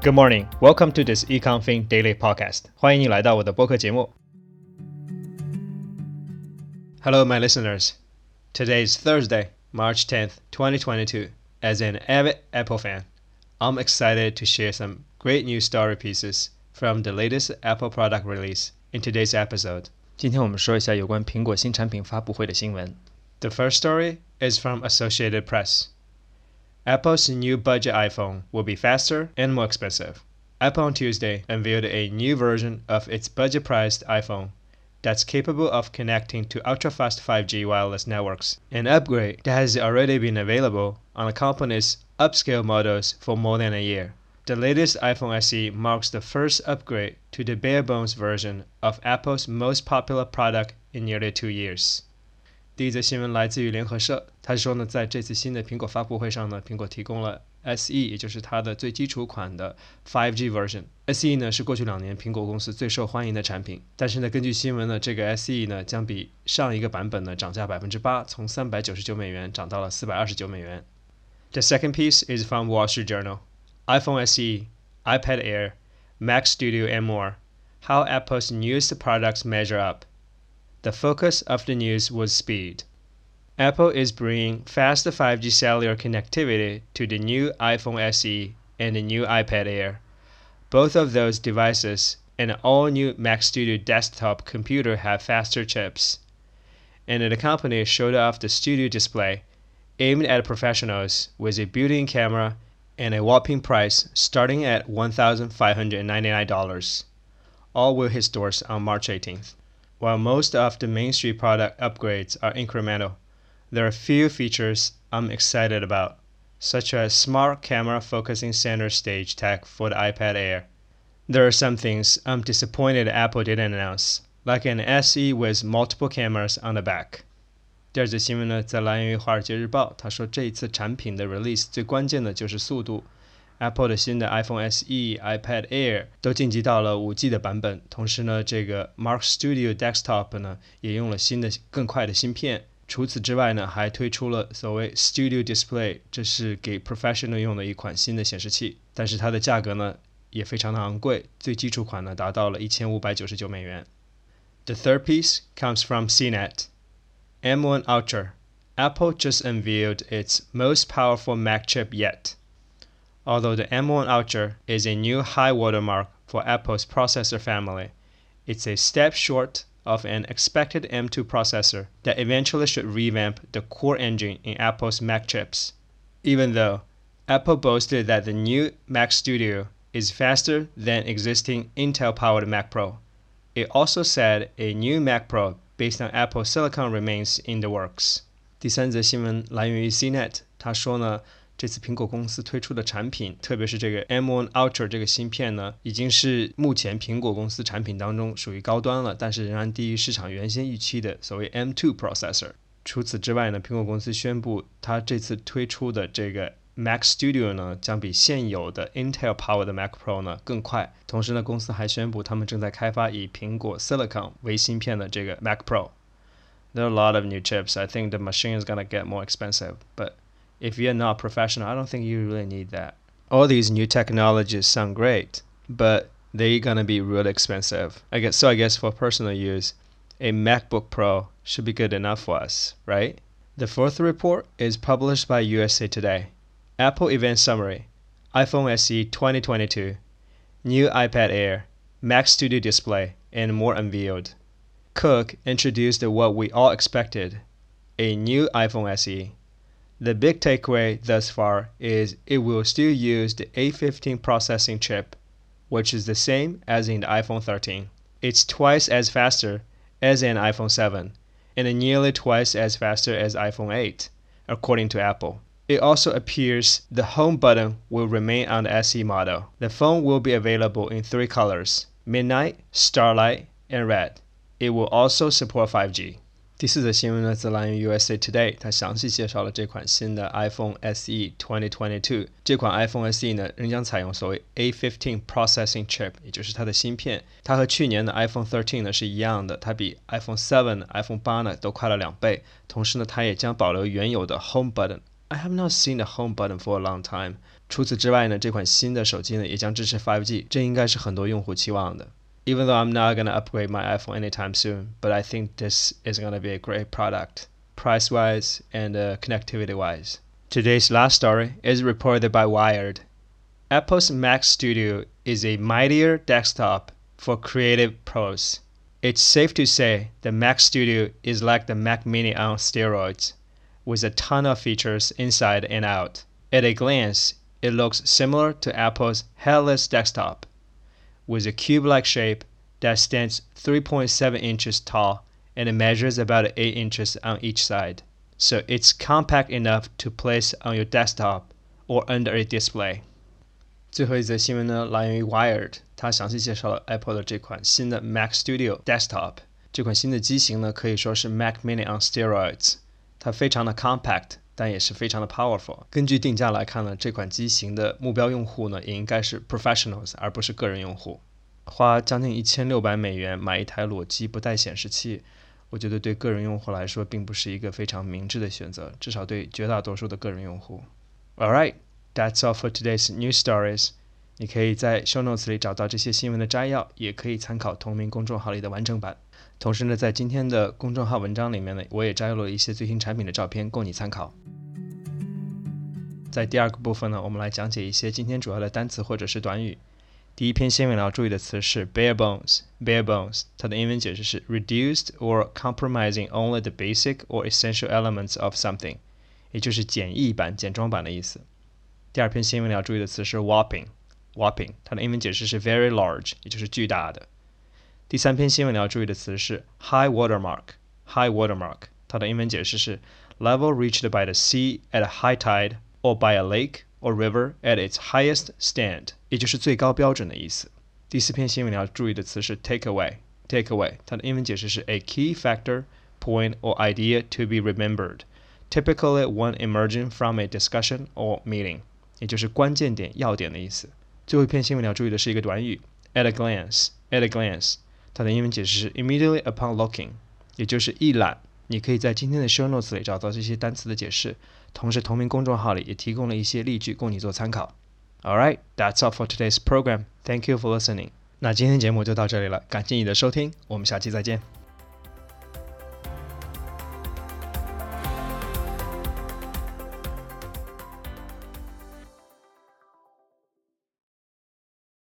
Good morning. Welcome to this EconFin Daily Podcast. 欢迎你来到我的播客节目。Hello, my listeners. Today is Thursday, March 10th, 2022. As an avid Apple fan, I'm excited to share some great news story pieces from the latest Apple product release in today's episode. 今天我们说一下有关苹果新产品发布会的新闻。The first story is from Associated Press. Apple's new budget iPhone will be faster and more expensive. Apple on Tuesday unveiled a new version of its budget priced iPhone that's capable of connecting to ultra fast 5G wireless networks, an upgrade that has already been available on the company's upscale models for more than a year. The latest iPhone SE marks the first upgrade to the bare bones version of Apple's most popular product in nearly two years. 第一则新闻来自于联合社，他说呢，在这次新的苹果发布会上呢，苹果提供了 SE，也就是它的最基础款的 5G version。SE 呢是过去两年苹果公司最受欢迎的产品，但是呢，根据新闻呢，这个 SE 呢将比上一个版本呢涨价百分之八，从三百九十九美元涨到了四百二十九美元。The second piece is from Wall Street Journal. iPhone SE, iPad Air, Mac Studio, and more. How Apple's newest products measure up. The focus of the news was speed. Apple is bringing fast 5G cellular connectivity to the new iPhone SE and the new iPad Air. Both of those devices and an all new Mac Studio desktop computer have faster chips. And the company showed off the studio display aimed at professionals with a built in camera and a whopping price starting at $1,599. All will hit stores on March 18th. While most of the mainstream product upgrades are incremental, there are a few features I'm excited about, such as smart camera focusing center stage tech for the iPad Air. There are some things I'm disappointed Apple didn't announce, like an SE with multiple cameras on the back. 第二则新闻呢，在来源于《华尔街日报》，他说这一次产品的 release 最关键的就是速度。 Apple 的新的 iPhone SE、iPad Air 都晋级到了 5G 的版本。同时呢，这个 Mac Studio Desktop 呢也用了新的更快的芯片。除此之外呢，还推出了所谓 Studio Display，这是给 professional 用的一款新的显示器，但是它的价格呢也非常的昂贵，最基础款呢达到了一千五百九十九美元。The third piece comes from CNET. M1 Ultra. Apple just unveiled its most powerful Mac chip yet. Although the M1 Ultra is a new high watermark for Apple's processor family, it's a step short of an expected M2 processor that eventually should revamp the core engine in Apple's Mac chips. Even though Apple boasted that the new Mac Studio is faster than existing Intel powered Mac Pro, it also said a new Mac Pro based on Apple Silicon remains in the works. 第三则新闻来源于 CNET，他说呢， 这次苹果公司推出的产品，特别是这个 M1 Ultra 这个芯片呢，已经是目前苹果公司产品当中属于高端了，但是仍然低于市场原先预期的所谓 M2 processor。除此之外呢，苹果公司宣布，它这次推出的这个 Mac Studio 呢，将比现有的 Intel Power 的 Mac Pro 呢更快。同时呢，公司还宣布，他们正在开发以苹果 Silicon 为芯片的这个 Mac Pro。There are a lot of new chips. I think the machine is gonna get more expensive, but if you're not professional, I don't think you really need that. All these new technologies sound great, but they're gonna be really expensive. I guess so. I guess for personal use, a MacBook Pro should be good enough for us, right? The fourth report is published by USA Today. Apple Event Summary: iPhone SE 2022, new iPad Air, Mac Studio Display, and more unveiled. Cook introduced what we all expected: a new iPhone SE. The big takeaway thus far is it will still use the A15 processing chip, which is the same as in the iPhone 13. It's twice as faster as an iPhone 7 and nearly twice as faster as iPhone 8, according to Apple. It also appears the home button will remain on the SE model. The phone will be available in three colors midnight, starlight, and red. It will also support 5G. 第四则新闻呢，则来源于 USA Today，它详细介绍了这款新的 iPhone SE 2022。这款 iPhone SE 呢，仍将采用所谓 A15 processing chip，也就是它的芯片。它和去年的 iPhone 13呢是一样的，它比 iPhone 7、iPhone 8呢都快了两倍。同时呢，它也将保留原有的 Home button。I have not seen the home button for a long time。除此之外呢，这款新的手机呢也将支持 5G，这应该是很多用户期望的。Even though I'm not gonna upgrade my iPhone anytime soon, but I think this is gonna be a great product, price-wise and uh, connectivity-wise. Today's last story is reported by Wired. Apple's Mac Studio is a mightier desktop for creative pros. It's safe to say the Mac Studio is like the Mac Mini on steroids, with a ton of features inside and out. At a glance, it looks similar to Apple's headless desktop, with a cube-like shape that stands 3.7 inches tall and measures about 8 inches on each side. So it's compact enough to place on your desktop or under a display. 最后一则新闻呢，来源于 Wired，它详细介绍了 Apple 的这款新的 Mac Studio Desktop。这款新的机型呢，可以说是 Mac Mini on steroids。它非常的 compact， 但也是非常的 powerful。根据定价来看呢，这款机型的目标用户呢，也应该是 professionals，而不是个人用户。花将近一千六百美元买一台裸机不带显示器，我觉得对个人用户来说，并不是一个非常明智的选择，至少对绝大多数的个人用户。All right。That's all for today's news stories。你可以在 show notes 里找到这些新闻的摘要，也可以参考同名公众号里的完整版。同时呢，在今天的公众号文章里面呢，我也摘录了一些最新产品的照片供你参考。在第二个部分呢，我们来讲解一些今天主要的单词或者是短语。第一篇新闻要注意的词是 bare bones。bare bones，它的英文解释是 reduced or compromising only the basic or essential elements of something，也就是简易版、简装版的意思。第二篇新闻你要注意的词是 whopping whopping，whopping，它的英文解释是 very large，也就是巨大的。第三篇新闻你要注意的词是 high watermark，high watermark，它的英文解释是 level reached by the sea at a high tide or by a lake or river at its highest stand，也就是最高标准的意思。第四篇新闻你要注意的词是 take away，take away，它的英文解释是 a key factor, point or idea to be remembered, typically one emerging from a discussion or meeting。也就是关键点、要点的意思。 最后一篇新闻你要注意的是一个短语 at a glance。at a glance，它的英文解释是 immediately upon looking，也就是一览。你可以在今天的 show notes 里找到这些单词的解释，同时同名公众号里也提供了一些例句供你做参考。All right, that's all for today's program. Thank you for listening. 那今天节目就到这里了，感谢你的收听，我们下期再见。